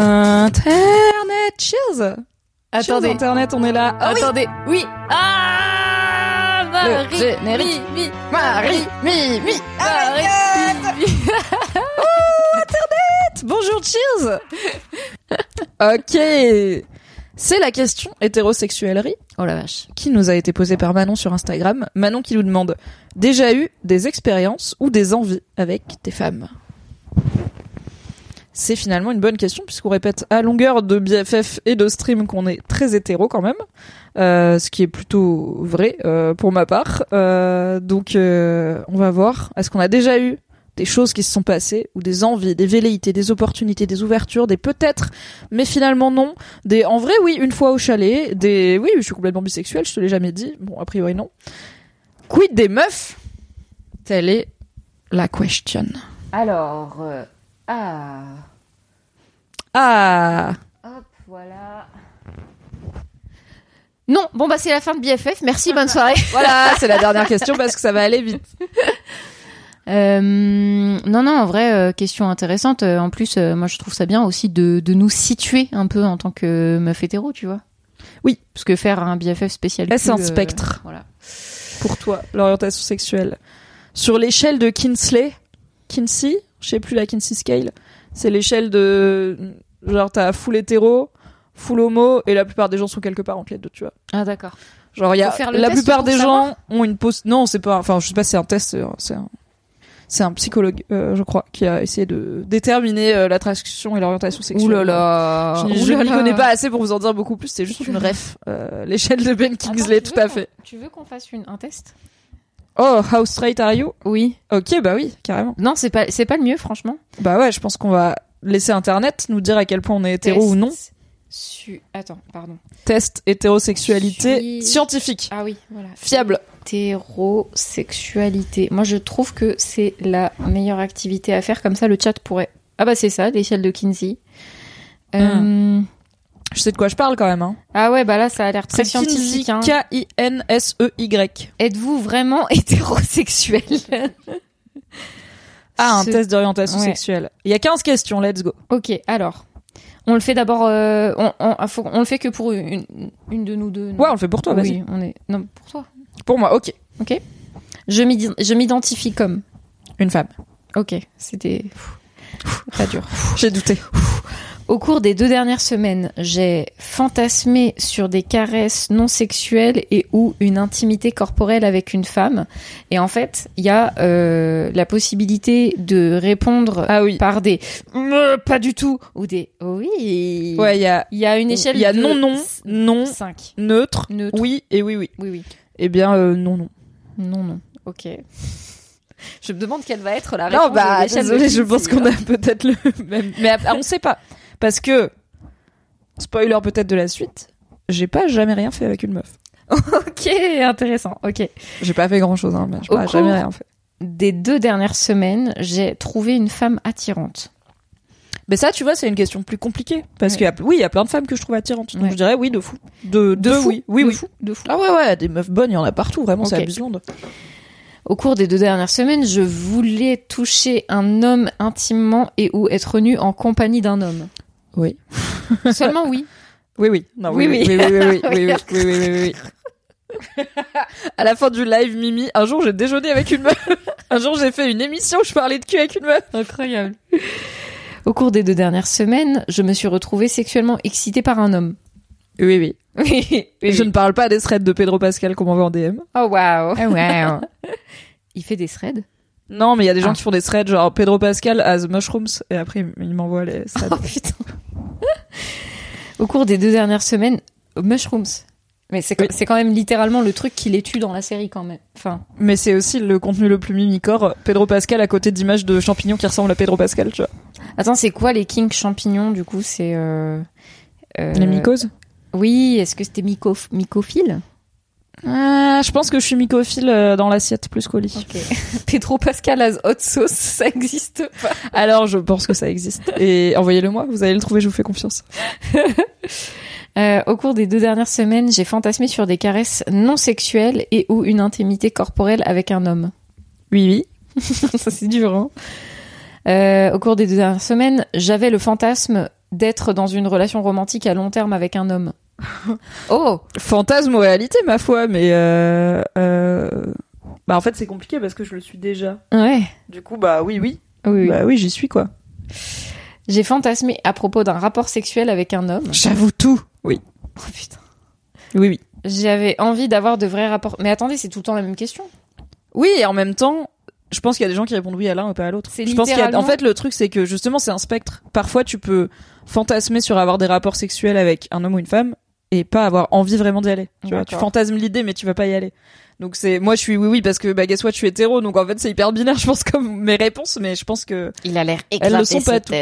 Internet, cheers Attendez. Cheers, Internet, on est là. Ah oui. Attendez, oui. Ah Le Marie, générique. mi, mi, Marie, mi, mi, Marie, mi, mi. Bonjour, cheers Ok C'est la question hétérosexuellerie Oh la vache. qui nous a été posée par Manon sur Instagram. Manon qui nous demande déjà eu des expériences ou des envies avec des femmes? C'est finalement une bonne question puisqu'on répète à longueur de BFF et de stream qu'on est très hétéro quand même, euh, ce qui est plutôt vrai euh, pour ma part. Euh, donc on va voir. Est-ce qu'on a déjà eu des choses qui se sont passées ou des envies, des velléités, des opportunités, des ouvertures, des peut-être, mais finalement non. Des en vrai oui une fois au chalet, des oui je suis complètement bisexuelle, je te l'ai jamais dit. Bon a priori non. Quid des meufs? Telle est la question. Alors, ah, Ah hop, voilà. Non, bon bah c'est la fin de BFF. Merci, bonne soirée. voilà c'est la dernière question parce que ça va aller vite. Euh, non, non, en vrai, euh, question intéressante. Euh, en plus, euh, moi, je trouve ça bien aussi de, de nous situer un peu en tant que meuf hétéro, tu vois. Oui. Parce que faire un BFF spécial. C'est un spectre. voilà. pour toi l'orientation sexuelle Sur l'échelle de Kinsley, Kinsey, je sais plus la Kinsey scale, c'est l'échelle de genre t'as full hétéro, full homo et la plupart des gens sont quelque part entre les deux, tu vois. Ah, d'accord. Genre il y a la plupart des gens ont une pause non, c'est pas enfin je sais pas c'est un test euh, c'est un c'est un psychologue, euh, je crois, qui a essayé de déterminer euh, l'attraction et l'orientation sexuelle. Ouh là là. Je, là. connais pas assez pour vous en dire beaucoup plus, c'est juste une ref. Euh, L'échelle de Ben Kingsley, Attends, tout à qu'on- fait. Tu veux qu'on fasse une, un test? Oh, how straight are you? Oui. Ok, bah oui, carrément. Non, c'est pas, c'est pas le mieux, franchement. Bah ouais, je pense qu'on va laisser Internet nous dire à quel point on est hétéro Test ou non. Su... Attends, pardon. Test hétérosexualité Suis- scientifique. Ah oui, voilà. Fiable. Hétérosexualité. Moi, je trouve que c'est la meilleure activité à faire. Comme ça, le chat pourrait. Ah bah c'est ça, l'échelle de Kinsey. Euh, Je sais de quoi je parle quand même. Hein. Ah ouais, bah là, ça a l'air très scientifique. Hein. K-I-N-S-E-Y. Êtes-vous vraiment hétérosexuel? Ah, un Ce- test d'orientation Ouais. sexuelle. Il y a 15 questions, let's go. Ok, alors. On le fait d'abord. euh, on, on, faut- on le fait que pour une, une de nous deux. non? Ouais, on le fait pour toi, vas-y. Oui, on est. Non, pour toi. Pour moi, ok. Ok. Je m'identifie comme. Une femme. Ok, c'était. Pas dur. J'ai douté. Au cours des deux dernières semaines, j'ai fantasmé sur des caresses non sexuelles et ou une intimité corporelle avec une femme. Et en fait, il y a euh, la possibilité de répondre Ah oui. par des Euh, pas du tout ou des oui. Ouais, il y a, Il y a une échelle. il y a de non, non, non, 5. neutre, Neutre. oui et oui, oui. Oui, oui. Eh bien, euh, non, non. Non, non. Ok. Je me demande quelle va être la réponse. Non, bah, désolé, je pense qu'on a peut-être le même. Mais après, on sait pas. Parce que, spoiler peut-être de la suite, j'ai pas jamais rien fait avec une meuf. Ok, intéressant. Ok. J'ai pas fait grand chose, hein, mais j'ai Au pas jamais rien fait. Des deux dernières semaines, j'ai trouvé une femme attirante. Mais ça, tu vois, c'est une question plus compliquée. Parce Ouais. a, oui, il y a plein de femmes que je trouve attirantes. Donc Ouais. je dirais oui, de fou. De, de, fou. oui. Oui, de oui. fou, de fou. Ah ouais, ouais, des meufs bonnes, il y en a partout, vraiment, c'est abusant. Au cours des deux dernières semaines, je voulais toucher un homme intimement et ou être nu en compagnie d'un homme. Oui. Seulement oui. Oui, oui. Non, Oui, oui, oui. oui, oui, oui, oui, oui, oui, oui, oui, oui, oui, oui. à la fin du live Mimi, un jour j'ai déjeuné avec une meuf. Un jour j'ai fait une émission où je parlais de cul avec une meuf. Incroyable. Au cours des deux dernières semaines, je me suis retrouvée sexuellement excitée par un homme. Oui, oui. Oui. Et je ne parle pas des threads de Pedro Pascal qu'on m'envoie en DM. Oh waouh. Il fait des threads? Non, mais il y a des gens Ah. qui font des threads genre Pedro Pascal has mushrooms et après il m'envoie les threads. Oh putain. Au cours des deux dernières semaines, mushrooms. Mais c'est Oui. quand même littéralement le truc qui les tue dans la série quand même. Enfin, Mais c'est aussi le contenu le plus mimicore. Pedro Pascal à côté d'images de champignons qui ressemblent à Pedro Pascal, tu vois. attends, c'est quoi les King champignons du coup? C'est euh... euh, Les mycoses? Oui, est-ce que c'était myco mycophile? Ah, je pense que je suis mycophile euh, dans l'assiette plus qu'au lit. Ok. Pedro Pascal as hot sauce, ça existe pas. Alors, je pense que ça existe. Et envoyez-le moi, vous allez le trouver, je vous fais confiance. Euh, au cours des deux dernières semaines, j'ai fantasmé sur des caresses non sexuelles et ou une intimité corporelle avec un homme. Oui, oui. ça c'est dur. Hein Euh, au cours des deux dernières semaines, j'avais le fantasme d'être dans une relation romantique à long terme avec un homme. oh, Fantasme ou réalité, ma foi, mais euh, euh... bah en fait c'est compliqué parce que je le suis déjà. ouais. Du coup, bah oui, oui, Oui, oui. bah oui, j'y suis quoi. J'ai fantasmé à propos d'un rapport sexuel avec un homme. J'avoue tout. Oui, Oh putain. oui, oui. J'avais envie d'avoir de vrais rapports. Mais attendez, c'est tout le temps la même question. Oui, et en même temps, je pense qu'il y a des gens qui répondent oui à l'un et pas à l'autre. C'est Je pense qu'il y a, en fait, le truc, c'est que justement, c'est un spectre. Parfois, tu peux fantasmer sur avoir des rapports sexuels avec un homme ou une femme et pas avoir envie vraiment d'y aller. Tu vois, tu fantasmes l'idée, mais tu vas pas y aller. Donc c'est, moi, je suis oui, oui, parce que, bah, guess what, je suis hétéro, donc en fait, c'est hyper binaire, je pense, comme mes réponses, mais je pense que, Il a l'air elles le sont pas toutes.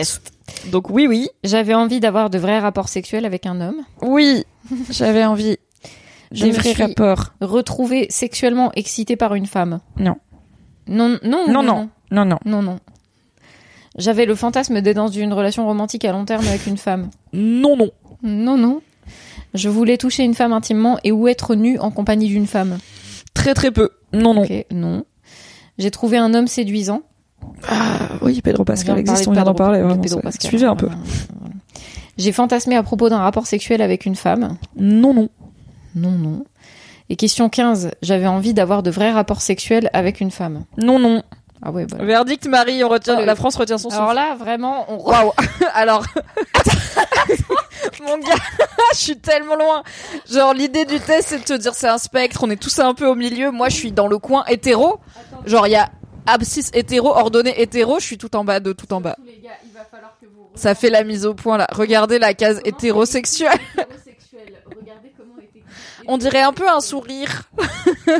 Donc oui, oui. J'avais envie d'avoir de vrais rapports sexuels avec un homme. Oui. J'avais envie. Des vrais rapports. Retrouver sexuellement excité par une femme. Non. Non, non, Non, non. Non, non. Non, non. J'avais le fantasme d'être dans une relation romantique à long terme avec une femme. Non, non. Non, non. Je voulais toucher une femme intimement et ou être nue en compagnie d'une femme. Très, très peu. Non, non. Non. J'ai trouvé un homme séduisant. Ah, oui, Pedro Pascal existe, on vient de d'en parler. de vraiment, Pedro c'est- Pascal. Suivez un peu. J'ai fantasmé à propos d'un rapport sexuel avec une femme. Non, non. Non, non. Et question 15. J'avais envie d'avoir de vrais rapports sexuels avec une femme. Non, non. Ah ouais, bah. Verdict, Marie, on retient, Oh, la France retient son Alors souffle. là, vraiment, on... Waouh. Alors. Mon gars, je suis tellement loin. Genre, l'idée du test, c'est de te dire c'est un spectre, on est tous un peu au milieu. Moi, je suis dans le coin hétéro. Genre, il y a abscisse hétéro, ordonnée hétéro, je suis tout en bas de tout en bas. les gars, il va falloir que vous... Ça fait la mise au point, là. Regardez la case hétérosexuelle. Regardez comment était On dirait un peu un sourire. un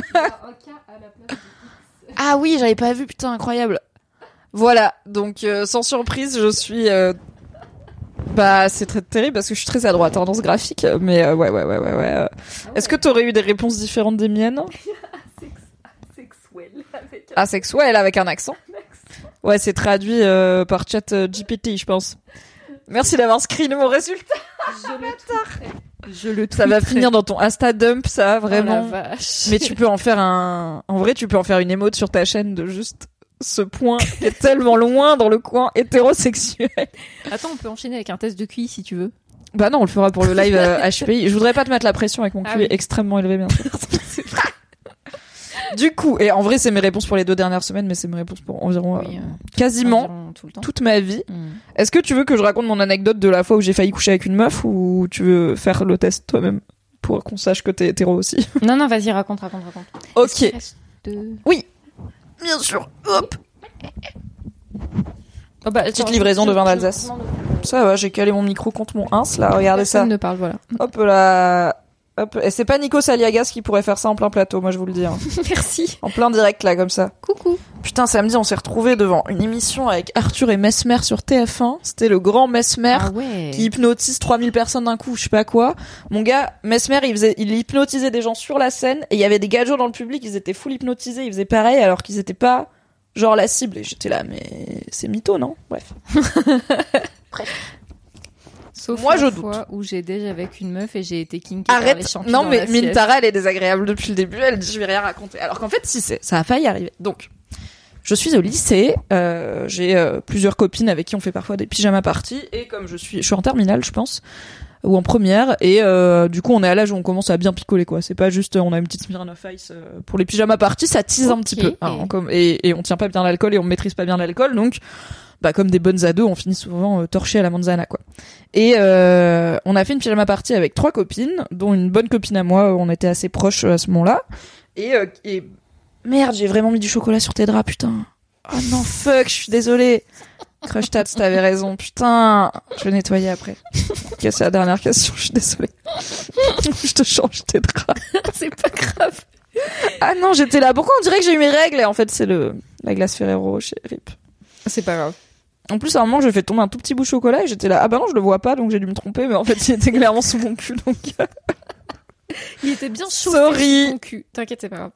cas à la place Ah oui, j'avais pas vu, putain, incroyable. Voilà, donc euh, sans surprise, je suis. euh, Bah, c'est très terrible parce que je suis très à droite hein, dans ce graphique, mais euh, ouais, ouais, ouais, ouais, ouais. euh. Est-ce que t'aurais eu des réponses différentes des miennes? Sexuel avec Asexuel avec un accent Ouais, c'est traduit euh, par chat euh, GPT, je pense. Merci d'avoir screené mon résultat. Je le. Je le Ça va finir dans ton Insta dump, ça, Oh vraiment. la vache. Mais tu peux en faire un. En vrai, tu peux en faire une émote sur ta chaîne de juste ce point qui est tellement loin dans le coin hétérosexuel. Attends, on peut enchaîner avec un test de QI si tu veux. Bah non, on le fera pour le live euh, HPI. Je voudrais pas te mettre la pression avec mon Ah QI oui. extrêmement élevé, bien sûr. du coup, et en vrai, c'est mes réponses pour les deux dernières semaines, mais c'est mes réponses pour environ, euh, Oui, euh, quasiment environ tout le temps. toute ma vie. Mm. Est-ce que tu veux que je raconte mon anecdote de la fois où j'ai failli coucher avec une meuf ou tu veux faire le test toi-même pour qu'on sache que t'es hétéro aussi? Non, non, vas-y, raconte, raconte, raconte. Ok, de- bien sûr. Hop, Oh, bah, Petite livraison de vin d'Alsace. ça va, j'ai calé mon micro contre mon ins là. Regardez ça. Personne ne parle, voilà. Hop là. Hop. Et c'est pas Nico Saliagas qui pourrait faire ça en plein plateau, moi je vous le dis. hein. Merci. En plein direct là, comme ça. Coucou. Putain, samedi, on s'est retrouvés devant une émission avec Arthur et Mesmer sur TF1. C'était le grand Mesmer. Ah ouais. qui hypnotise 3000 personnes d'un coup, je sais pas quoi. Mon gars, Mesmer, il faisait, il hypnotisait des gens sur la scène et il y avait des gadgets dans le public, ils étaient full hypnotisés, ils faisaient pareil alors qu'ils étaient pas genre la cible. Et j'étais là, mais c'est mytho, non? Bref. Sauf Moi, la je doute. où j'ai déjà avec une meuf et j'ai été kinky par les Arrête. champignons Non, mais. Mintara, elle est désagréable depuis le début. Elle dit, je vais rien raconter. Alors qu'en fait, si c'est, ça a failli arriver. Donc, je suis au lycée. euh, j'ai euh, plusieurs copines avec qui on fait parfois des pyjama parties. Et comme je suis, je suis en terminale, je pense, ou en première. Et euh, du coup, on est à l'âge où on commence à bien picoler, quoi. C'est pas juste, on a une petite Smirnoff Ice euh, pour les pyjama parties. Ça tease un petit peu. hein, comme, et, et on tient pas bien l'alcool et on maîtrise pas bien l'alcool. Donc, bah comme des bonnes ados, on finit souvent euh, torchés à la manzana quoi. Et euh, on a fait une pyjama party avec trois copines, dont une bonne copine à moi, on était assez proches euh, à ce moment-là. Et, euh, et merde, j'ai vraiment mis du chocolat sur tes draps, putain. Oh non, fuck, je suis désolée. Crush Tats, t'avais raison. Putain, je vais nettoyer après. Ok, c'est la dernière question, je suis désolée. je te change tes draps. c'est pas grave. Ah non, j'étais là. Pourquoi on dirait que j'ai eu mes règles Et en fait, c'est le la glace Ferrero chez Rip. C'est pas grave. En plus, à un moment, je fais tomber un tout petit bout de chocolat et j'étais là. Ah bah non, je le vois pas, donc j'ai dû me tromper. Mais en fait, il était clairement sous mon cul, donc. euh, Il était bien chaud. Sorry. Ton cul. T'inquiète, c'est pas grave.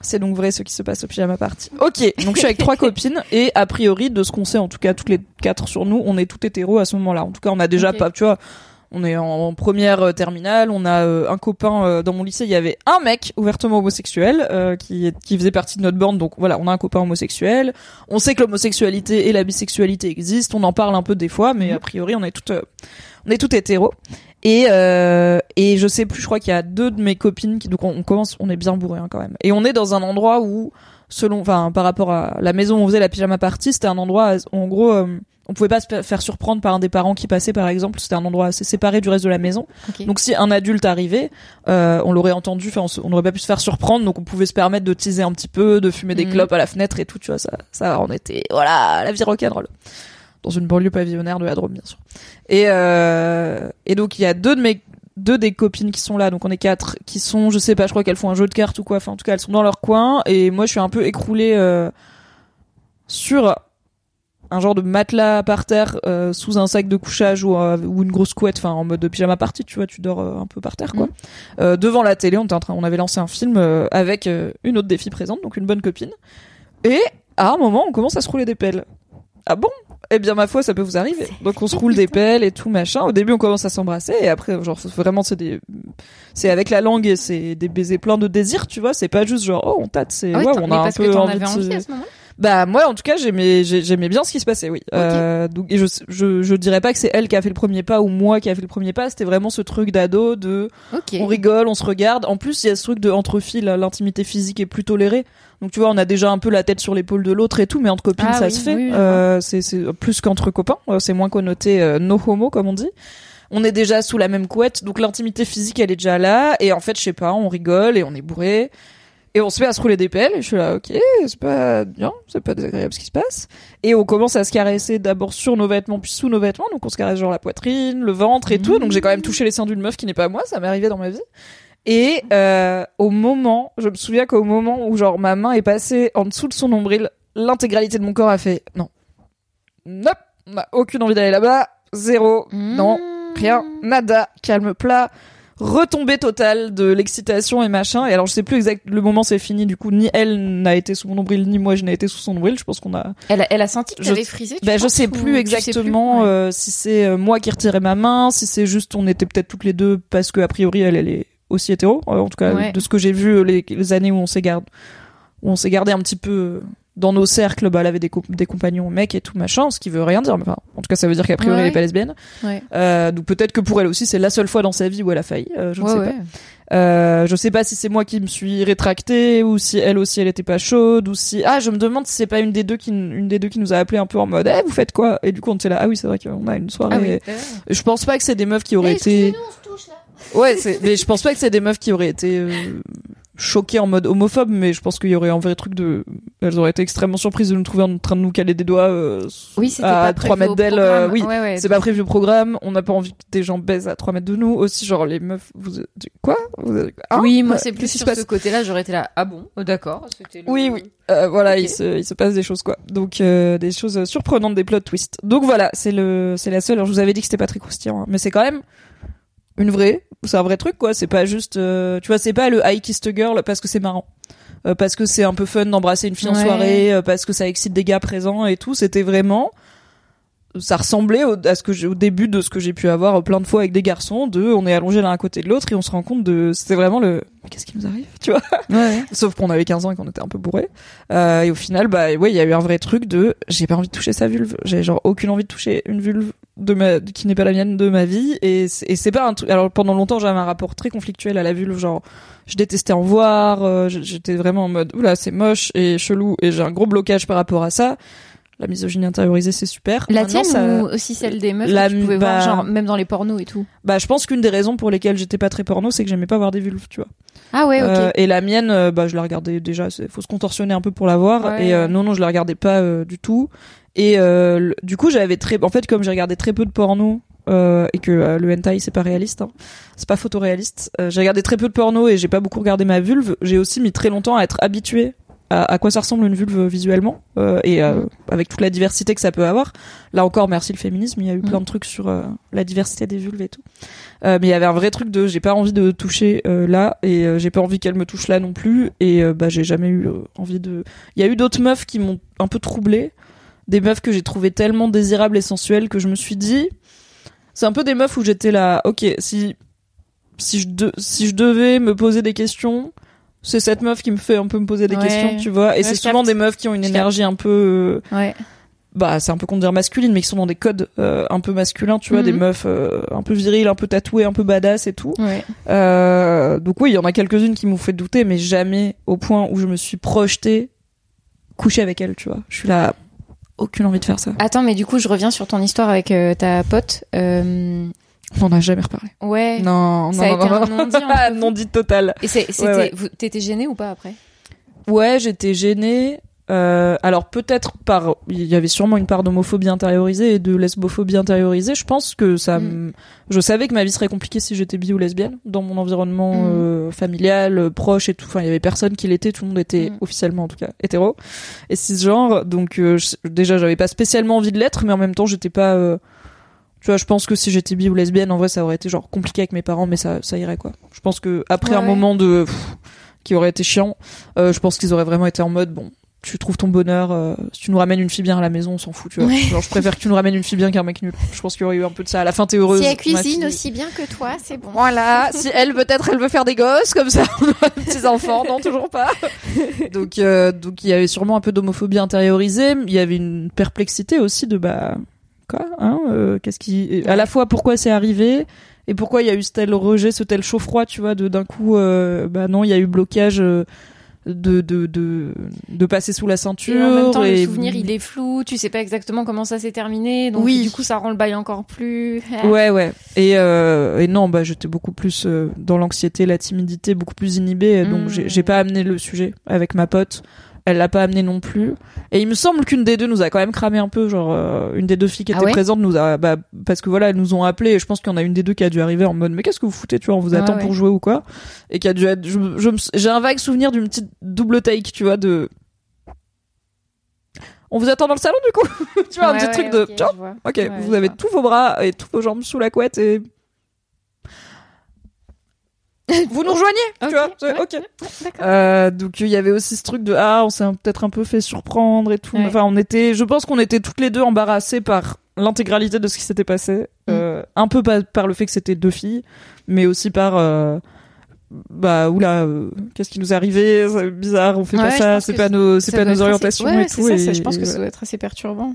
C'est donc vrai ce qui se passe au pyjama party. Ok, donc je suis avec trois copines et a priori de ce qu'on sait, en tout cas toutes les quatre sur nous, on est tout hétéro à ce moment-là. En tout cas, on a déjà pas, tu vois, on est en première euh, terminale, on a euh, un copain euh, dans mon lycée, il y avait un mec ouvertement homosexuel qui qui faisait partie de notre bande, donc voilà, on a un copain homosexuel. On sait que l'homosexualité et la bisexualité existent, on en parle un peu des fois, mais a priori on est tout euh, on est tout hétéro. Et euh, et je sais plus, je crois qu'il y a deux de mes copines qui donc on, on commence, on est bien bourré hein, quand même. Et on est dans un endroit où selon, enfin par rapport à la maison où on faisait la pyjama party, c'était un endroit où, en gros euh, on pouvait pas se fa- faire surprendre par un des parents qui passait par exemple. C'était un endroit assez séparé du reste de la maison. Donc si un adulte arrivait, euh, on l'aurait entendu, enfin on, se- on aurait pas pu se faire surprendre, donc on pouvait se permettre de teaser un petit peu, de fumer des Mhm. clopes à la fenêtre et tout, tu vois ça, ça on était voilà la vie rock'n'roll dans une banlieue pavillonnaire de la Drôme bien sûr. Et euh, et donc il y a deux de mes deux des copines qui sont là, donc on est quatre, qui sont, je sais pas, je crois qu'elles font un jeu de cartes ou quoi. Enfin, en tout cas, elles sont dans leur coin et moi, je suis un peu écroulée euh, sur un genre de matelas par terre euh, sous un sac de couchage ou, euh, ou une grosse couette, enfin en mode pyjama party, tu vois, tu dors euh, un peu par terre quoi. Mhm. Euh, devant la télé, on était en train, on avait lancé un film euh, avec euh, une autre des filles présente, donc une bonne copine. Et à un moment, on commence à se rouler des pelles. Ah bon? Eh bien, ma foi, ça peut vous arriver. Donc, on se roule des pelles et tout machin. Au début, on commence à s'embrasser et après, genre, vraiment, c'est des, c'est avec la langue et c'est des baisers pleins de désir, tu vois. C'est pas juste genre, oh, on tâte, c'est, Ah oui, ouais, on a un peu envie de envie à ce moment bah moi en tout cas j'aimais j'ai- j'aimais bien ce qui se passait oui. Euh, donc et je, je je dirais pas que c'est elle qui a fait le premier pas ou moi qui a fait le premier pas, c'était vraiment ce truc d'ado de on rigole, on se regarde. En plus, il y a ce truc de entre filles, l'intimité physique est plus tolérée. Donc tu vois, on a déjà un peu la tête sur l'épaule de l'autre et tout, mais entre copines, Ah ça oui, se fait. oui, Euh, c'est c'est plus qu'entre copains. Euh, C'est moins connoté euh, no homo comme on dit. On est déjà sous la même couette, donc l'intimité physique elle est déjà là. Et en fait, je sais pas, on rigole et on est bourré. Et on se met à se rouler des pelles, et je suis là, ok, c'est pas bien, c'est pas désagréable ce qui se passe. Et on commence à se caresser d'abord sur nos vêtements, puis sous nos vêtements, donc on se caresse genre la poitrine, le ventre et tout. Donc j'ai quand même touché les seins d'une meuf qui n'est pas moi, ça m'est arrivé dans ma vie. Et euh, au moment, je me souviens qu'au moment où genre ma main est passée en dessous de son nombril, l'intégralité de mon corps a fait non, nope, on n'a aucune envie d'aller là-bas, zéro, non, rien, nada, calme plat, retombée totale de l'excitation et machin. Et alors je sais plus exact le moment c'est fini du coup ni elle n'a été sous mon nombril ni moi je n'ai été sous son nombril. Je pense qu'on a. Elle a, elle a senti que Je- t'avais frisé. tu Ben je sais plus sais exactement plus Ouais. euh, si c'est euh, moi qui retirais ma main, si c'est juste on était peut-être toutes les deux parce que a priori elle elle est aussi hétéro. Euh, en tout cas Ouais. de ce que j'ai vu les, les années où on s'est gardé où on s'est gardé un petit peu euh, dans nos cercles, bah, elle avait des, co- des compagnons mecs et tout machin, ce qui veut rien dire. Mais enfin, en tout cas, ça veut dire qu'a priori, Ouais. elle est pas lesbienne. Ouais. Euh, donc peut-être que pour elle aussi, c'est la seule fois dans sa vie où elle a failli. Euh, je ne Ouais, sais ouais. pas. Euh, je sais pas si c'est moi qui me suis rétractée ou si elle aussi elle était pas chaude ou si ah je me demande si c'est pas une des deux qui une des deux qui nous a appelé un peu en mode eh vous faites quoi? Et du coup on était là ah oui c'est vrai qu'on a une soirée Ah oui. je pense pas que c'est des meufs qui auraient été ouais c'est mais je pense pas que c'est des meufs qui auraient été euh, choquées en mode homophobe mais je pense qu'il y aurait un vrai truc de elles auraient été extrêmement surprises de nous trouver en train de nous caler des doigts euh, Oui, à pas 3 prévu mètres au d'elle programme. euh, oui Ouais, ouais. c'est pas prévu au programme on n'a pas envie que des gens baisent à 3 mètres de nous aussi genre les meufs vous quoi? Vous hein? Oui, moi c'est plus sur ce côté-là, j'aurais été là. Ah bon, oh, d'accord. le- Oui, oui. Euh, voilà, il, se, il se passe des choses quoi. Donc euh, des choses surprenantes, des plot twists. Donc voilà, c'est le, c'est la seule. Alors, je vous avais dit que c'était pas très croustillant, hein, mais c'est quand même une vraie. C'est un vrai truc quoi. C'est pas juste, euh, tu vois, c'est pas le I kissed a girl parce que c'est marrant. Euh, parce que c'est un peu fun d'embrasser une fille en Ouais. soirée, euh, parce que ça excite des gars présents et tout. C'était vraiment, ça ressemblait au, à ce que au début de ce que j'ai pu avoir plein de fois avec des garçons. De, on est allongés l'un à côté de l'autre et on se rend compte de, c'était vraiment le, mais qu'est-ce qui nous arrive, tu vois? Ouais. Sauf qu'on avait 15 ans et qu'on était un peu bourré. Euh, et au final, bah ouais, il y a eu un vrai truc de j'ai pas envie de toucher sa vulve. J'ai genre aucune envie de toucher une vulve de ma qui n'est pas la mienne de ma vie. Et c'est, et c'est pas un truc. Alors pendant longtemps, j'avais un rapport très conflictuel à la vulve. Genre, je détestais en voir. euh, j'étais vraiment en mode oula, c'est moche et chelou. Et j'ai un gros blocage par rapport à ça. La misogynie intériorisée, c'est super. La Maintenant, tienne ça- ou aussi celle des meufs La- que tu pouvais bah- voir, genre même dans les pornos et tout. Bah, je pense qu'une des raisons pour lesquelles j'étais pas très porno, c'est que j'aimais pas voir des vulves, tu vois. Ah ouais, ok. Euh, et la mienne, euh, bah, je la regardais déjà. Il faut se contorsionner un peu pour la voir. Ouais. Et euh, non, non, je la regardais pas euh, du tout. Et le- du coup, j'avais très, en fait, comme j'ai regardé très peu de porno euh, et que euh, le hentai c'est pas réaliste, hein, c'est pas photoréaliste. euh, j'ai regardé très peu de porno et j'ai pas beaucoup regardé ma vulve. J'ai aussi mis très longtemps à être habitué à, à quoi ça ressemble une vulve visuellement euh, et euh, avec toute la diversité que ça peut avoir. Là encore, merci le féminisme, il y a eu plein de trucs sur euh, la diversité des vulves et tout. Mais il y avait un vrai truc de j'ai pas envie de toucher là et j'ai pas envie qu'elle me touche là non plus et bah j'ai jamais eu envie de. Il y a eu d'autres meufs qui m'ont un peu troublée, des meufs que j'ai trouvées tellement désirables et sensuelles que je me suis dit c'est un peu des meufs où j'étais là ok si si je de- si je devais me poser des questions c'est cette meuf qui me fait un peu me poser des Ouais. questions tu vois et Ouais, c'est souvent des meufs qui ont une énergie un peu euh, Ouais. bah c'est un peu de dire masculine mais qui sont dans des codes euh, un peu masculins tu vois Mhm. des meufs euh, un peu viriles un peu tatouées un peu badass et tout Ouais. euh, donc oui il y en a quelques-unes qui m'ont fait douter mais jamais au point où je me suis projetée coucher avec elle tu vois je suis là aucune envie de faire ça Attends, mais du coup, je reviens sur ton histoire avec ta pote. Euh, on en a jamais reparlé ouais. non Ça a non été non, un non. vous non dit total Et c'était, ouais. vous- t'étais gênée ou pas après? Ouais, j'étais gênée. Euh, alors peut-être par, il y avait sûrement une part d'homophobie intériorisée et de lesbophobie intériorisée. Je pense que ça, Mm. je savais que ma vie serait compliquée si j'étais bi ou lesbienne dans mon environnement Mm. euh, familial, euh, proche et tout. Enfin, il y avait personne qui l'était. Tout le monde était Mm. officiellement, en tout cas, hétéro et cisgenre. Donc euh, je- déjà, j'avais pas spécialement envie de l'être, mais en même temps, j'étais pas. Tu vois, je pense que si j'étais bi ou lesbienne, en vrai, ça aurait été genre compliqué avec mes parents, mais ça, ça irait quoi. Je pense que après Ouais, un ouais. moment de pff, qui aurait été chiant, euh, je pense qu'ils auraient vraiment été en mode bon, tu trouves ton bonheur. euh, si tu nous ramènes une fille bien à la maison, on s'en fout, tu vois. Ouais. Genre, je préfère que tu nous ramènes une fille bien qu'un mec nul. Je pense qu'il y aurait eu un peu de ça. À la fin, t'es heureuse. ma fille. bien que toi, c'est bon. Voilà, si elle peut-être elle veut faire des gosses comme ça, on aura des petits enfants, non toujours pas. Donc euh, donc il y avait sûrement un peu d'homophobie intériorisée, il y avait une perplexité aussi de bah quoi hein euh, qu'est-ce qui à la fois pourquoi c'est arrivé et pourquoi il y a eu ce tel rejet, ce tel chaud froid, tu vois, de d'un coup euh, bah non, il y a eu blocage euh, de de de de passer sous la ceinture Et en même temps, et- le souvenir, il est flou. Tu sais pas exactement comment ça s'est terminé. Donc, Oui. du coup, ça rend le bail encore plus. Ouais, ouais. Et, euh, et non, bah, j'étais beaucoup plus euh, dans l'anxiété, la timidité, beaucoup plus inhibée. Donc, Mm. j'ai j'ai pas amené le sujet avec ma pote. Elle l'a pas amené non plus. Et il me semble qu'une des deux nous a quand même cramé un peu. Genre, euh, une des deux filles qui Ah était ouais présente nous a, bah, parce que voilà, elles nous ont appelé. Et je pense qu'il y en a une des deux qui a dû arriver en mode, mais qu'est-ce que vous foutez, tu vois, on vous attend ouais. pour jouer ou quoi? Et qui a dû être, je, je j'ai un vague souvenir d'une petite double take, tu vois, de, on vous attend dans le salon du coup? tu vois, un petit truc de, ok, tiens, je vois. Ok, vous je avez tous vos bras et toutes vos jambes sous la couette et vous nous rejoignez, Ok, tu vois. ouais, ok. D'accord. Euh, donc il y avait aussi ce truc de ah, on s'est peut-être un peu fait surprendre et tout. Ouais. Enfin, on était, je pense qu'on était toutes les deux embarrassées par l'intégralité de ce qui s'était passé. Mm. Euh, un peu par, par le fait que c'était deux filles, mais aussi par euh, bah oula, euh, qu'est-ce qui nous est arrivé C'est bizarre, on fait pas ça, c'est pas nos, c'est pas nos orientations et tout. ça, et- ça, je pense et que ça doit être assez perturbant.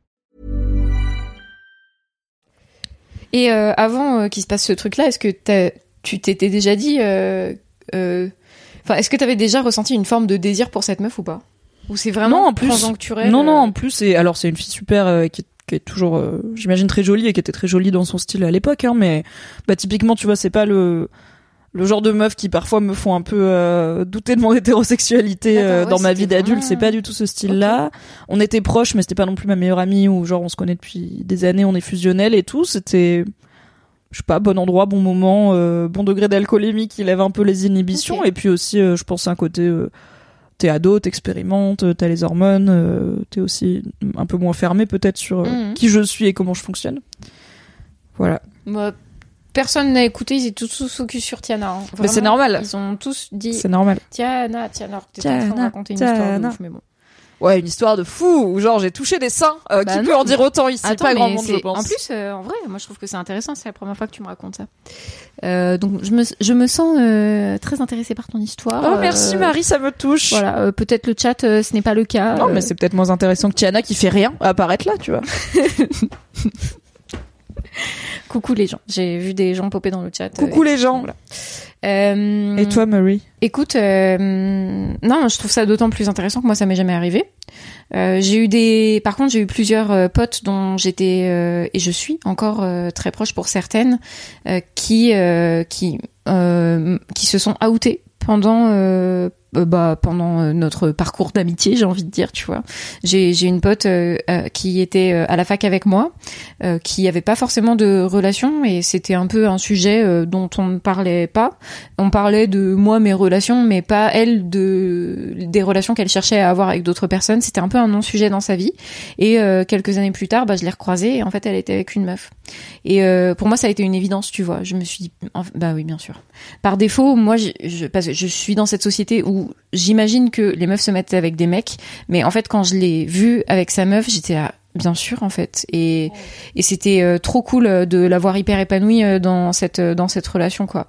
Et euh, avant euh, qu'il se passe ce truc-là, est-ce que tu t'étais déjà dit, euh, enfin, est-ce que t'avais déjà ressenti une forme de désir pour cette meuf ou pas? Ou c'est vraiment Non, en plus- conjoncturel Non, non, en plus, alors c'est une fille super euh, qui, est- qui est toujours, euh, j'imagine, très jolie et qui était très jolie dans son style à l'époque, hein, mais bah, typiquement, tu vois, c'est pas le le genre de meuf qui parfois me font un peu euh, douter de mon hétérosexualité euh, ouais, dans ma vie d'adulte, c'est pas du tout ce style-là. On était proches, mais c'était pas non plus ma meilleure amie ou genre on se connaît depuis des années, on est fusionnels et tout. C'était, je sais pas, bon endroit, bon moment, euh, bon degré d'alcoolémie qui lève un peu les inhibitions et puis aussi, je pense, un côté t'es ado, t'expérimentes, t'as les hormones, t'es aussi un peu moins fermé peut-être sur Mhm. qui je suis et comment je fonctionne. Voilà. moi, personne n'a écouté, ils étaient tous focus sur Tiana. hein. Mais c'est normal. Ils ont tous dit C'est normal. Tiana, Tiana, alors que t'étais en train de Tiana, raconter une histoire de ouf, mais bon. ouais, une histoire de fou, où genre j'ai touché des seins. Euh, Bah qui non. peut en dire autant ici Attends, Pas grand monde, je pense. En plus, euh, en vrai, moi je trouve que c'est intéressant. C'est la première fois que tu me racontes ça. Euh, donc je me, je me sens euh, très intéressée par ton histoire. Oh, merci Euh, Marie, ça me touche. Voilà, euh, peut-être le chat, euh, ce n'est pas le cas. Non, Euh, mais c'est peut-être moins intéressant que Tiana qui fait rien à apparaître là, tu vois. Coucou les gens. J'ai vu des gens popper dans le chat. euh, Coucou les gens. voilà. Euh, Et toi, Marie Écoute, euh, non, je trouve ça d'autant plus intéressant que moi ça m'est jamais arrivé. Euh, j'ai eu des, par contre, j'ai eu plusieurs euh, potes dont j'étais euh, et je suis encore euh, très proche pour certaines euh, qui euh, qui euh, qui se sont outées pendant euh, bah pendant euh, notre parcours d'amitié, j'ai envie de dire, tu vois. J'ai une pote euh, qui était à la fac avec moi, qui avait pas forcément de relation et c'était un peu un sujet dont on ne parlait pas. On parlait de moi mes relations, mais pas elle de des relations qu'elle cherchait à avoir avec d'autres personnes. C'était un peu un non-sujet dans sa vie. Et quelques années plus tard, bah je l'ai recroisée et en fait elle était avec une meuf. Et pour moi ça a été une évidence, tu vois. Je me suis dit, bah oui bien sûr. Par défaut, moi je parce que je suis dans cette société où j'imagine que les meufs se mettent avec des mecs, mais en fait quand je l'ai vu avec sa meuf, j'étais. Bien sûr, en fait, et c'était euh, trop cool euh, de l'avoir hyper épanouie euh, dans cette dans cette relation, quoi.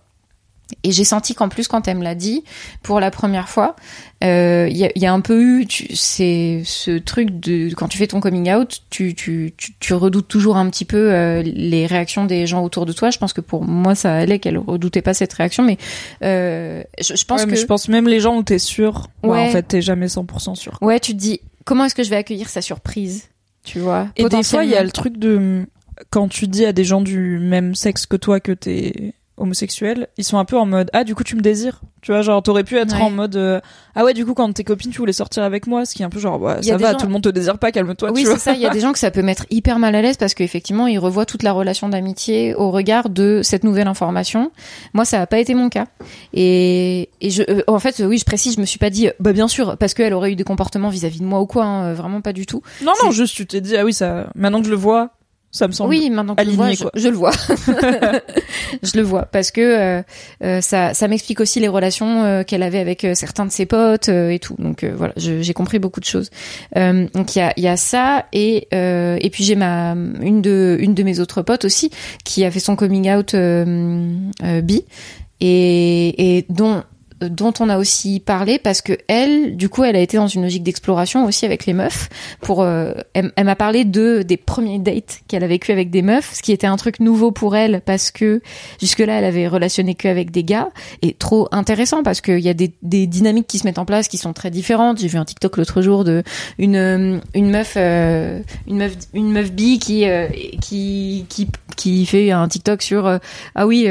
Et j'ai senti qu'en plus, quand elle me l'a dit pour la première fois, euh, il y, a, il y a un peu eu, tu- c'est ce truc de quand tu fais ton coming out, tu tu tu, tu redoutes toujours un petit peu euh, les réactions des gens autour de toi. Je pense que pour moi, ça allait qu'elle redoutait pas cette réaction, mais euh, je, je pense Ouais, que mais je pense même les gens où t'es sûr. Ouais. Ouais. en fait, t'es jamais 100% sûr. ouais, tu te dis comment est-ce que je vais accueillir sa surprise, tu vois? Et des fois, il y a le truc de quand tu dis à des gens du même sexe que toi que t'es homosexuel, ils sont un peu en mode ah du coup tu me désires. Tu vois, genre t'aurais pu être Ouais. en mode euh, ah ouais du coup quand tes copines tu voulais sortir avec moi, ce qui est un peu genre a ça va, gens- tout le monde te désire pas, calme-toi. oui, c'est ça. Il y a des gens que ça peut mettre hyper mal à l'aise parce qu'effectivement, ils revoient toute la relation d'amitié au regard de cette nouvelle information. Moi, ça n'a pas été mon cas. Et, et je, euh, en fait, oui, je précise, je me suis pas dit, bah bien sûr, parce qu'elle aurait eu des comportements vis-à-vis de moi ou quoi, hein, vraiment pas du tout. Non non, juste tu t'es dit ah oui ça maintenant que je le vois, ça me semble. Oui, maintenant que je le aligné, vois, quoi. je, je le vois. je le vois parce que euh, euh, ça, ça m'explique aussi les relations euh, qu'elle avait avec euh, certains de ses potes et tout. Donc euh, voilà, je- j'ai compris beaucoup de choses. Euh, donc il y a, il y a ça et euh, et puis j'ai ma une de une de mes autres potes aussi qui a fait son coming out bi et, et dont dont on a aussi parlé parce que elle, du coup, elle a été dans une logique d'exploration aussi avec les meufs. Euh, elle, m'a parlé de des premiers dates qu'elle a vécu avec des meufs, ce qui était un truc nouveau pour elle parce que jusque-là, elle avait relationné que avec des gars et trop intéressant parce qu'il y a des, dynamiques qui se mettent en place qui sont très différentes. J'ai vu un TikTok l'autre jour de une euh, une meuf euh, une meuf une meuf qui euh, qui qui qui fait un TikTok sur euh, ah oui.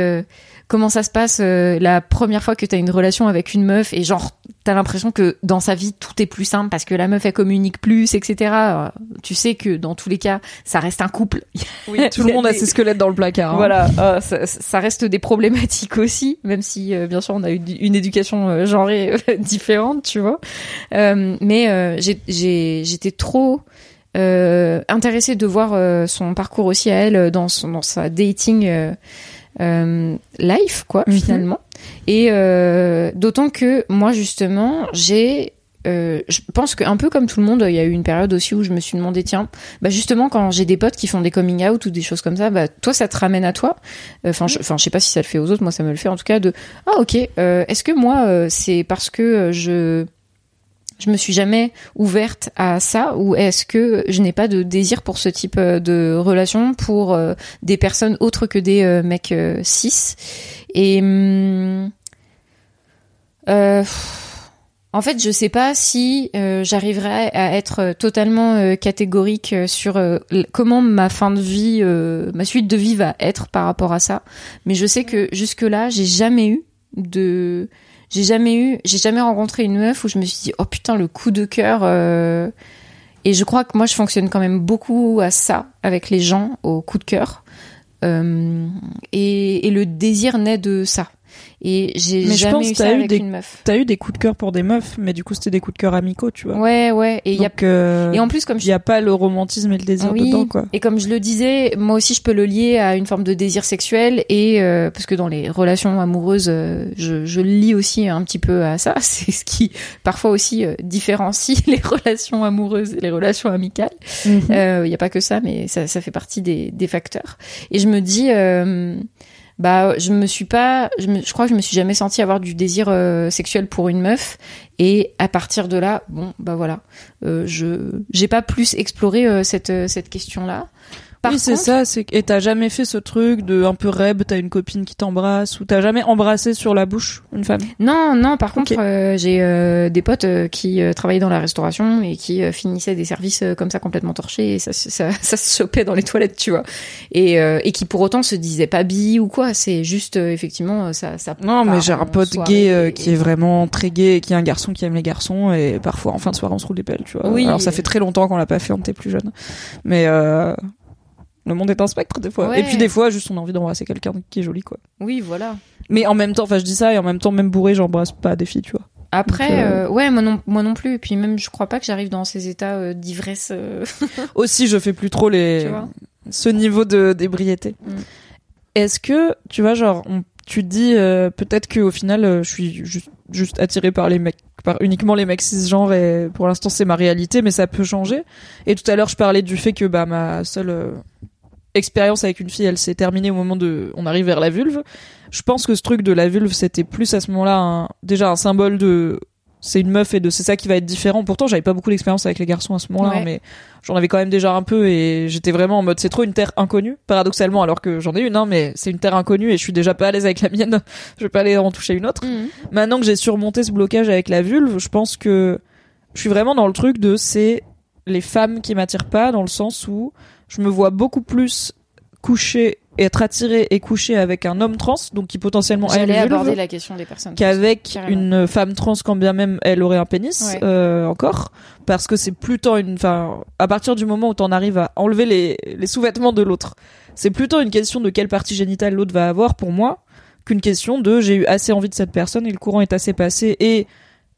Comment ça se passe euh, la première fois que t'as une relation avec une meuf et genre t'as l'impression que dans sa vie tout est plus simple parce que la meuf elle communique plus etc Euh, tu sais que dans tous les cas ça reste un couple Oui, tout le monde a ses squelettes dans le placard. hein. voilà euh, ça, ça reste des problématiques aussi même si euh, bien sûr on a eu une éducation genrée différente tu vois mais j'étais trop euh, intéressée de voir euh, son parcours aussi à elle dans, son, dans sa dating euh, euh, life quoi Mhm. finalement et euh, d'autant que moi justement j'ai euh, je pense qu'un peu comme tout le monde, il y a eu une période aussi où je me suis demandé, tiens, bah justement quand j'ai des potes qui font des coming out ou des choses comme ça, bah toi ça te ramène à toi. Enfin, je, enfin, je sais pas si ça le fait aux autres, moi ça me le fait en tout cas de, ah ok, euh, est-ce que moi euh, c'est parce que euh, je je me suis jamais ouverte à ça ou est-ce que je n'ai pas de désir pour ce type euh, de relation pour euh, des personnes autres que des euh, mecs cis et euh, en fait, je sais pas si j'arriverai à être totalement catégorique sur comment ma fin de vie, ma suite de vie va être par rapport à ça. Mais je sais que jusque là, j'ai jamais eu de, j'ai jamais eu, j'ai jamais rencontré une meuf où je me suis dit oh putain le coup de cœur. euh, Et je crois que moi, je fonctionne quand même beaucoup à ça avec les gens, au coup de cœur. Euh, et, et le désir naît de ça. Et j'ai Mais je jamais pense eu ça eu avec des- une meuf. T'as eu des coups de cœur pour des meufs, mais du coup c'était des coups de cœur amicaux, tu vois. Ouais, ouais. Et il y a Donc, euh, et en plus comme je il y a pas le romantisme et le désir Oui. dedans, quoi. Et comme je le disais, moi aussi je peux le lier à une forme de désir sexuel et euh, parce que dans les relations amoureuses, euh, je, je le lis aussi un petit peu à ça. C'est ce qui parfois aussi euh, différencie les relations amoureuses et les relations amicales. Il n'y a pas que ça, mais ça, ça fait partie des, des facteurs. Et je me dis, euh, bah, je me suis pas, je, crois que je me suis jamais senti avoir du désir euh, sexuel pour une meuf. Et à partir de là, bon, bah voilà, euh, je, j'ai pas plus exploré euh, cette cette question-là. Par oui, c'est ça. C'est et t'as jamais fait ce truc de un peu rêve, t'as une copine qui t'embrasse ou t'as jamais embrassé sur la bouche une femme? Non, non. Par contre, euh, j'ai euh, des potes euh, qui euh, travaillaient dans la restauration et qui euh, finissaient des services comme ça complètement torchés et ça, se- ça, ça se chopait dans les toilettes, tu vois. Et, euh, et qui pour autant se disaient pas bi ou quoi. C'est juste effectivement ça. ça Non, mais j'ai un pote gay et- qui est vraiment très gay et qui est un garçon qui aime les garçons et parfois en fin de soirée on se roule des pelles, tu vois. Oui. Alors ça fait très longtemps qu'on l'a pas fait, on était plus jeune. Mais euh, le monde est un spectre des fois. Ouais. Et puis des fois juste on a envie d'embrasser quelqu'un qui est joli quoi. Oui, voilà. Mais en même temps, enfin je dis ça et en même temps même bourré, j'embrasse pas des filles, tu vois. Après, Donc, euh, euh, ouais, moi non, moi non plus. Et puis même, je crois pas que j'arrive dans ces états euh, d'ivresse. Aussi, je fais plus trop les ce niveau de d'ébriété. Mm. Est-ce que tu vois genre on- tu te dis peut-être que au final je suis juste juste attirée par les mecs par uniquement les mecs cisgenres et pour l'instant c'est ma réalité mais ça peut changer. Et tout à l'heure je parlais du fait que bah ma seule expérience avec une fille elle s'est terminée au moment de on arrive vers la vulve. Je pense que ce truc de la vulve c'était plus à ce moment-là un- déjà un symbole de c'est une meuf et de c'est ça qui va être différent. Pourtant, j'avais pas beaucoup d'expérience avec les garçons à ce moment-là, Ouais. mais j'en avais quand même déjà un peu et j'étais vraiment en mode c'est trop une terre inconnue, paradoxalement, alors que j'en ai une, hein, mais c'est une terre inconnue et je suis déjà pas à l'aise avec la mienne. je vais pas aller en toucher une autre. Mhm. Maintenant que j'ai surmonté ce blocage avec la vulve, je pense que je suis vraiment dans le truc de c'est les femmes qui m'attirent pas dans le sens où je me vois beaucoup plus coucher être attirée et coucher avec un homme trans donc qui potentiellement vulve aborder la question des personnes. qu'avec une femme trans quand bien même elle aurait un pénis Ouais. euh, encore parce que c'est plutôt une enfin à partir du moment où t'en arrives à enlever les, les sous-vêtements de l'autre c'est plutôt une question de quelle partie génitale l'autre va avoir pour moi qu'une question de j'ai eu assez envie de cette personne et le courant est assez passé et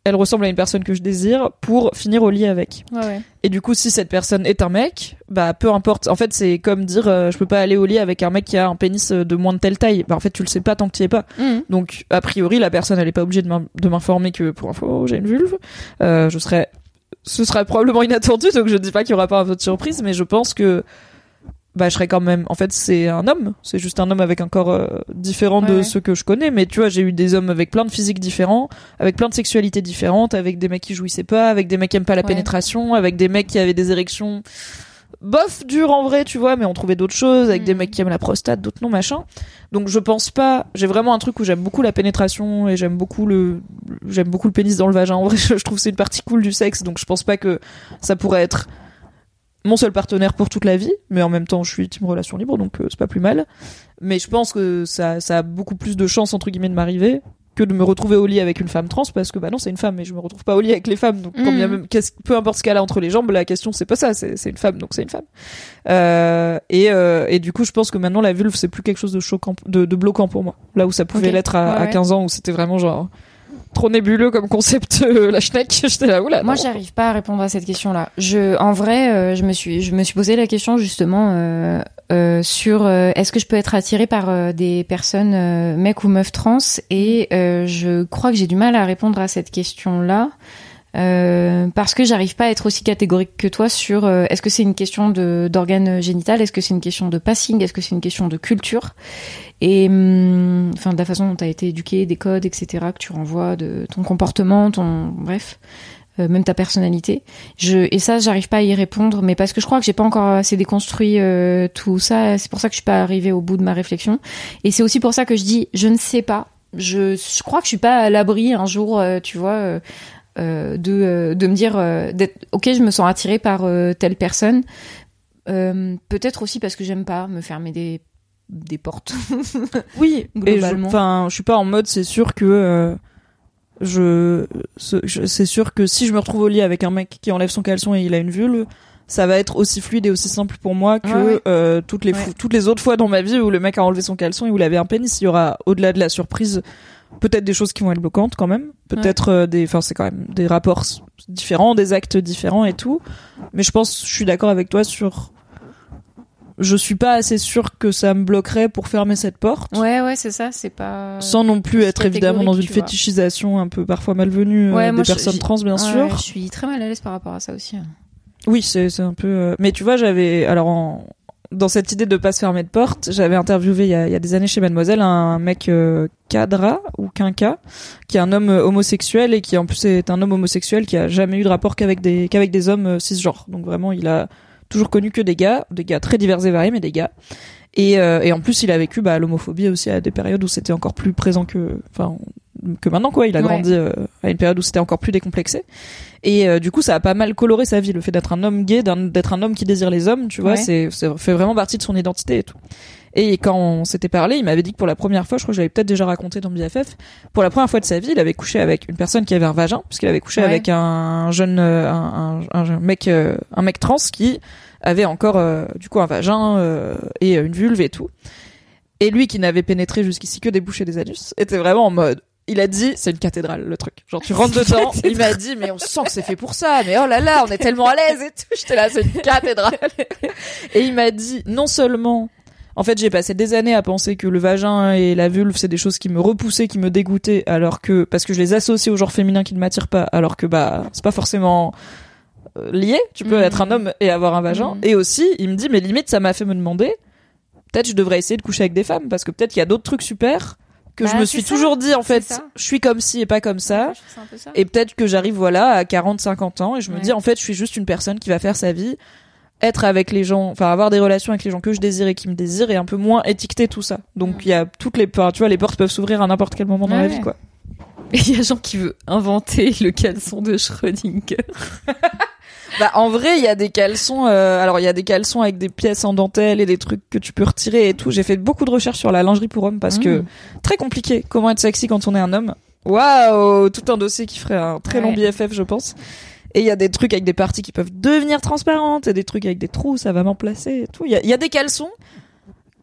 elle ressemble à une personne que je désire pour finir au lit avec Ouais, ouais. et du coup si cette personne est un mec bah peu importe en fait c'est comme dire euh, je peux pas aller au lit avec un mec qui a un pénis de moins de telle taille bah en fait tu le sais pas tant que tu y es pas Mhm. donc, a priori, la personne, elle est pas obligée de m'informer que, pour info, j'ai une vulve. Euh, je serais, ce serait probablement inattendu, donc je dis pas qu'il y aura pas un peu de surprise, mais je pense que, bah, je serais quand même, en fait, c'est un homme. C'est juste un homme avec un corps euh, différent de Ouais, ceux que je connais, mais tu vois, j'ai eu des hommes avec plein de physiques différents, avec plein de sexualités différentes, avec des mecs qui jouissaient pas, avec des mecs qui aiment pas la Ouais. pénétration, avec des mecs qui avaient des érections bof dur en vrai tu vois mais on trouvait d'autres choses avec Mm. des mecs qui aiment la prostate d'autres non machin donc je pense pas j'ai vraiment un truc où j'aime beaucoup la pénétration et j'aime beaucoup le j'aime beaucoup le pénis dans le vagin en vrai je, je trouve que c'est une partie cool du sexe donc je pense pas que ça pourrait être mon seul partenaire pour toute la vie mais en même temps je suis team relation libre donc euh, c'est pas plus mal mais je pense que ça ça a beaucoup plus de chances entre guillemets de m'arriver que de me retrouver au lit avec une femme trans parce que bah non c'est une femme et je me retrouve pas au lit avec les femmes donc quand Mhm. bien même qu'est-ce- peu importe ce qu'elle a entre les jambes la question c'est pas ça c'est une femme donc c'est une femme euh, et euh, et du coup je pense que maintenant la vulve c'est plus quelque chose de choquant de, de bloquant pour moi là où ça pouvait l'être à, Ouais, à ouais. 15 ans où c'était vraiment genre trop nébuleux comme concept euh, la schneck j'étais là oula Moi, j'arrive pas à répondre à cette question-là. Je, en vrai, euh, je me suis, je me suis posé la question justement euh, euh, sur euh, est-ce que je peux être attirée par des personnes euh, mecs ou meufs trans? Et euh, je crois que j'ai du mal à répondre à cette question-là. Euh, parce que j'arrive pas à être aussi catégorique que toi sur euh, est-ce que c'est une question de d'organe génital, est-ce que c'est une question de passing, est-ce que c'est une question de culture? Et hum, enfin de la façon dont tu as été éduqué, des codes, etc. que tu renvoies de ton comportement, ton bref, euh, même ta personnalité. Je et ça j'arrive pas à y répondre, mais parce que je crois que j'ai pas encore assez déconstruit euh, tout ça. C'est pour ça que je suis pas arrivée au bout de ma réflexion. Et c'est aussi pour ça que je dis je ne sais pas. Je, je crois que je suis pas à l'abri un jour, euh, tu vois. Euh, de, euh, de me dire euh, d'être ok je me sens attirée par telle personne peut-être aussi parce que j'aime pas me fermer des des portes Oui, je, Globalement. enfin, je suis pas en mode, c'est sûr que je, ce- je- c'est sûr que si je me retrouve au lit avec un mec qui enlève son caleçon et il a une vulve, ça va être aussi fluide et aussi simple pour moi que Ouais, ouais. euh, toutes les Ouais. toutes les autres fois dans ma vie où le mec a enlevé son caleçon et où il avait un pénis. Il y aura au-delà de la surprise peut-être des choses qui vont être bloquantes quand même, peut-être euh, des, enfin c'est quand même des rapports différents, des actes différents et tout. Mais je pense, je suis d'accord avec toi sur, je suis pas assez sûre que ça me bloquerait pour fermer cette porte. Ouais, ouais, c'est ça, c'est pas. Sans non plus être évidemment dans une fétichisation un peu parfois malvenue euh, Ouais, des moi, je- personnes trans bien sûr. Je suis très mal à l'aise par rapport à ça aussi. hein. Oui, c'est c'est un peu. euh, Mais tu vois, j'avais alors en... dans cette idée de pas se fermer de porte, j'avais interviewé il y, a, il y a des années chez Mademoiselle un mec euh, cadra ou quinca, qui est un homme euh, homosexuel et qui en plus est un homme homosexuel qui a jamais eu de rapport qu'avec des qu'avec des hommes euh, cisgenres. Donc vraiment, il a toujours connu que des gars, des gars très divers et variés, mais des gars. Et, euh, et en plus, il a vécu bah, l'homophobie aussi à des périodes où c'était encore plus présent que, enfin, que maintenant quoi. Il a Ouais. grandi euh, à une période où c'était encore plus décomplexé. Et euh, du coup, ça a pas mal coloré sa vie, le fait d'être un homme gay, d'être un homme qui désire les hommes, tu vois, Ouais. c'est, fait vraiment partie de son identité et tout. Et quand on s'était parlé, il m'avait dit que pour la première fois, je crois que je l'avais peut-être déjà raconté dans BFF, pour la première fois de sa vie, il avait couché avec une personne qui avait un vagin, puisqu'il avait couché Ouais. avec un jeune, euh, un, un- un mec, euh, un mec trans qui avait encore euh, du coup un vagin euh, et une vulve et tout. Et lui qui n'avait pénétré jusqu'ici que des bouches et des anus, était vraiment en mode. Il a dit, c'est une cathédrale le truc. Genre tu rentres dedans. Il m'a dit, mais on sent que c'est fait pour ça. Mais oh là là, on est tellement à l'aise et tout. J'étais là, c'est une cathédrale. Et il m'a dit, non seulement, en fait, j'ai passé des années à penser que le vagin et la vulve, c'est des choses qui me repoussaient, qui me dégoûtaient, alors que parce que je les associe au genre féminin qui ne m'attire pas, alors que bah c'est pas forcément euh, lié. Tu peux Mhm. être un homme et avoir un vagin. Mhm. Et aussi, il me dit, mais limite, ça m'a fait me demander, peut-être je devrais essayer de coucher avec des femmes, parce que peut-être qu'il y a d'autres trucs super que je Bah, me suis ça, toujours dit en fait, je suis comme ci et pas comme ça. Je trouve ça un peu ça. Et peut-être que j'arrive voilà à 40 50 ans et je me Ouais. dis en fait, je suis juste une personne qui va faire sa vie, être avec les gens, enfin avoir des relations avec les gens que je désire et qui me désirent et un peu moins étiqueter tout ça. Donc il y a toutes les enfin, tu vois les portes peuvent s'ouvrir à n'importe quel moment dans la vie quoi. Et il y a gens qui veut inventer le caleçon de Schrödinger. Bah en vrai, il y a des caleçons euh, alors il y a des caleçons avec des pièces en dentelle et des trucs que tu peux retirer et tout. J'ai fait beaucoup de recherches sur la lingerie pour hommes parce que Mm. très compliqué comment être sexy quand on est un homme? Waouh, tout un dossier qui ferait un très long. BFF, je pense. Et il y a des trucs avec des parties qui peuvent devenir transparentes et des trucs avec des trous, ça va m'emplacer et tout. Il y y a des caleçons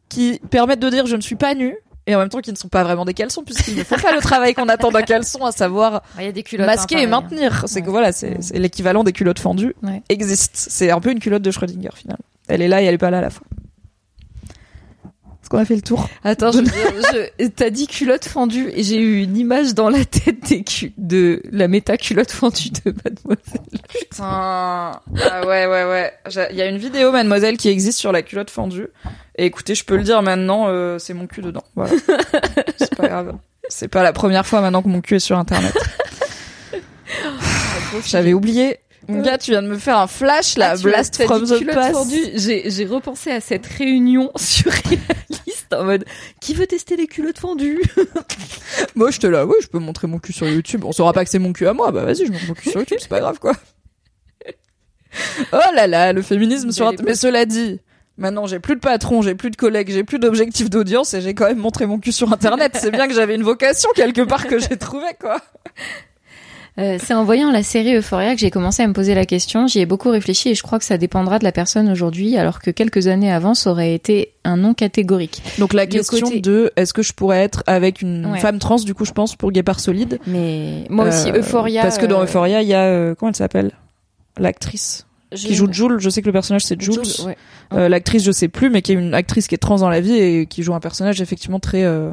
qui permettent de dire je ne suis pas nu et en même temps qui ne sont pas vraiment des caleçons puisqu'ils ne font pas le travail qu'on attend d'un caleçon, à savoir Il y a des culottes. masquer hein, et pareil. maintenir. C'est que voilà, c'est c'est l'équivalent des culottes fendues Ouais. existe. C'est un peu une culotte de Schrödinger finalement. Elle est là et elle est pas là à la fois. Qu'on a fait le tour Attends, je, je- t'as dit culotte fendue et j'ai eu une image dans la tête des cu- de la méta culotte fendue de Mademoiselle. Putain. Ah ouais, ouais, ouais. Il y a une vidéo, mademoiselle, qui existe sur la culotte fendue. Et écoutez, je peux le dire maintenant, euh, c'est mon cul dedans. Voilà. c'est pas grave. C'est pas la première fois maintenant que mon cul est sur internet. J'avais oublié. Mon gars, tu viens de me faire un flash, là, Ah, blast from the past. J'ai, repensé à cette réunion surréaliste en mode qui veut tester les culottes fendues Moi, j'étais là, oui, je peux montrer mon cul sur YouTube. On saura pas que c'est mon cul à moi. Bah, vas-y, je montre mon cul sur YouTube, c'est pas grave, quoi. Oh là là, le féminisme sur. Mais cela dit, maintenant, j'ai plus de patron, j'ai plus de collègues, j'ai plus d'objectifs d'audience et j'ai quand même montré mon cul sur Internet. C'est bien que j'avais une vocation quelque part que j'ai trouvé, quoi. Euh, c'est en voyant la série Euphoria que j'ai commencé à me poser la question. J'y ai beaucoup réfléchi et je crois que ça dépendra de la personne aujourd'hui, alors que quelques années avant, ça aurait été un non catégorique. Donc, la question côté- de est-ce que je pourrais être avec une Ouais. femme trans, du coup, je pense, pour Guépard Solide. Mais moi aussi, Euh, Euphoria. Parce que dans euh, Euphoria, il y a, euh, comment elle s'appelle? L'actrice qui joue Jules. Je sais que le personnage c'est Jules. ouais. Euh, l'actrice je sais plus mais qui est une actrice qui est trans dans la vie et qui joue un personnage effectivement très euh,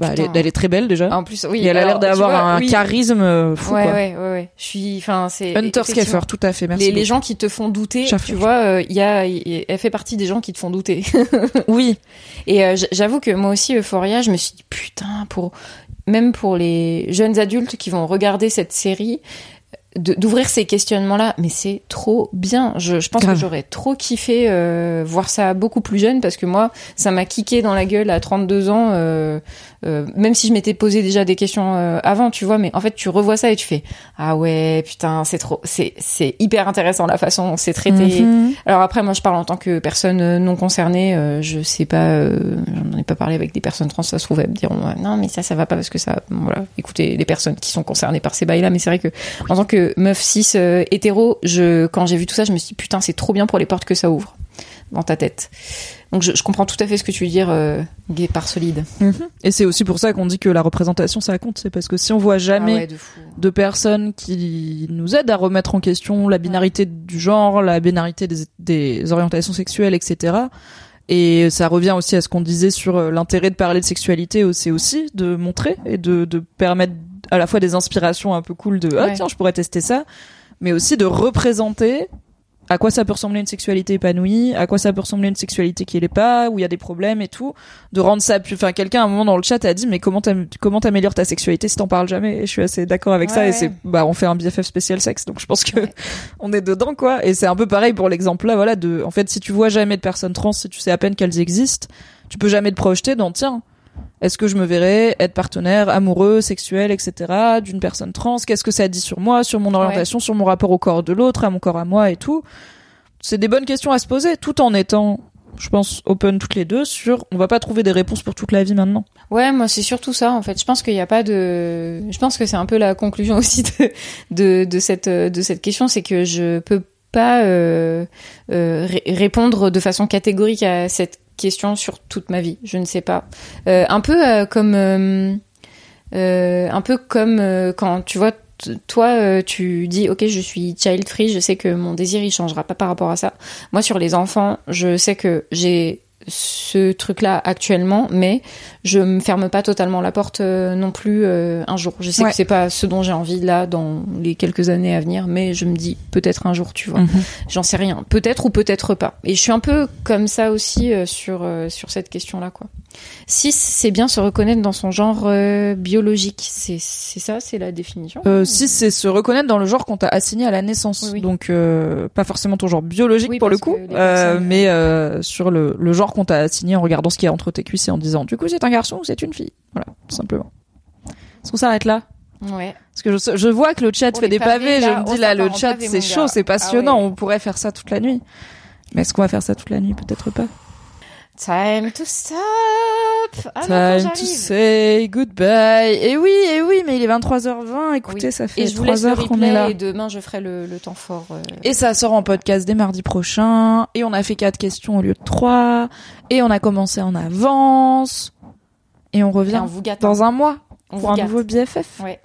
bah, elle, est, Putain. elle est très belle déjà En plus, oui. et elle a l'air d'avoir un oui. charisme euh, fou Ouais, quoi. ouais, ouais, ouais. Je suis, enfin, c'est. Hunter Schaeffer tout à fait merci Les, gens qui te font douter, Schaeffer. tu vois, euh, il y a, elle fait partie des gens qui te font douter. oui Et euh, j'avoue que moi aussi, Euphoria, je me suis dit, putain, pour même pour les jeunes adultes qui vont regarder cette série, d'ouvrir ces questionnements-là, mais c'est trop bien. Je, je pense Grave. que j'aurais trop kiffé euh, voir ça beaucoup plus jeune, parce que moi, ça m'a kické dans la gueule à 32 ans, euh, euh, même si je m'étais posé déjà des questions euh, avant, tu vois, mais en fait, tu revois ça et tu fais, ah ouais, putain, c'est trop, c'est c'est hyper intéressant la façon dont c'est traité. Mhm. Alors après, moi, je parle en tant que personne euh, non concernée. euh, je sais pas, euh, j'en ai pas parlé avec des personnes trans. Ça se trouve, elles me diront non, mais ça, ça va pas parce que ça. Voilà, écoutez, les personnes qui sont concernées par ces bails-là. Mais c'est vrai que en tant que meuf 6 euh, hétéro, je, quand j'ai vu tout ça, je me suis dit, putain, c'est trop bien pour les portes que ça ouvre dans ta tête. Donc je, je comprends tout à fait ce que tu veux dire, euh, gay par solide. Et c'est aussi pour ça qu'on dit que la représentation ça compte, c'est parce que si on voit jamais Ah ouais, de personnes qui nous aident à remettre en question la binarité du genre, la binarité des, des orientations sexuelles, etc. Et ça revient aussi à ce qu'on disait sur euh, l'intérêt de parler de sexualité, c'est aussi de montrer et de, de permettre à la fois des inspirations un peu cool de ah Ouais. tiens je pourrais tester ça, mais aussi de représenter à quoi ça peut ressembler une sexualité épanouie, à quoi ça peut ressembler une sexualité qui l'est pas, où il y a des problèmes et tout, de rendre ça plus. Enfin, quelqu'un à un moment dans le chat a dit mais comment comment t'améliores ta sexualité si t'en parles jamais? Et je suis assez d'accord avec ça. Ouais, Et c'est bah on fait un BFF spécial sexe, donc je pense que Ouais. on est dedans quoi. Et c'est un peu pareil pour l'exemple là, voilà. De en fait, si tu vois jamais de personnes trans, si tu sais à peine qu'elles existent, tu peux jamais te projeter dans tiens. Est-ce que je me verrais être partenaire amoureux, sexuel, etc. d'une personne trans? Qu'est-ce que ça dit sur moi, sur mon orientation, sur mon rapport au corps de l'autre, à mon corps à moi et tout? C'est des bonnes questions à se poser, tout en étant, je pense, open toutes les deux sur. On va pas trouver des réponses pour toute la vie maintenant. Ouais, moi c'est surtout ça en fait. Je pense qu'il n'y a pas de. Je pense que c'est un peu la conclusion aussi de de, de cette de cette question, c'est que je peux pas euh, euh, ré- répondre de façon catégorique à cette question sur toute ma vie. Je ne sais pas. Euh, un peu euh, comme euh, euh, un peu comme euh, quand tu vois toi euh, tu dis ok je suis child free je sais que mon désir il changera pas par rapport à ça moi sur les enfants je sais que j'ai ce truc là actuellement mais je me ferme pas totalement la porte euh, non plus euh, un jour. Je sais Ouais. que c'est pas ce dont j'ai envie là dans les quelques années à venir mais je me dis peut-être un jour tu vois. J'en sais rien. Peut-être ou peut-être pas. Et je suis un peu comme ça aussi euh, sur euh, sur cette question là quoi si c'est bien se reconnaître dans son genre euh, biologique c'est ça c'est la définition Euh, si c'est se reconnaître dans le genre qu'on t'a assigné à la naissance, Oui, oui. donc euh, pas forcément ton genre biologique Oui, pour le coup, personnes- mais sur le, le genre qu'on t'a assigné en regardant ce qu'il y a entre tes cuisses et en disant du coup c'est un garçon ou c'est une fille, voilà tout simplement. Est-ce qu'on s'arrête là? Ouais Parce que je, je vois que le chat fait des pavés, pavés, là. je me dis là le chat c'est chaud, c'est Ah passionnant, ouais. on pourrait faire ça toute la nuit. Mais est-ce qu'on va faire ça toute la nuit? Peut-être pas. Time to stop ah Time to say goodbye. Et oui, et oui, mais il est 23h20. Écoutez, Oui. ça fait et je vous 3 laisse le heures qu'on est là. et demain je ferai le, le temps fort euh, Et ça sort en podcast dès mardi prochain. Et on a fait quatre questions au lieu de trois. Et on a commencé en avance. Et on et revient on vous gâte dans hein. un mois on pour vous un gâte nouveau BFF. ouais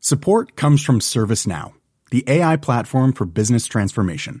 Support comes from ServiceNow, the AI platform for business transformation.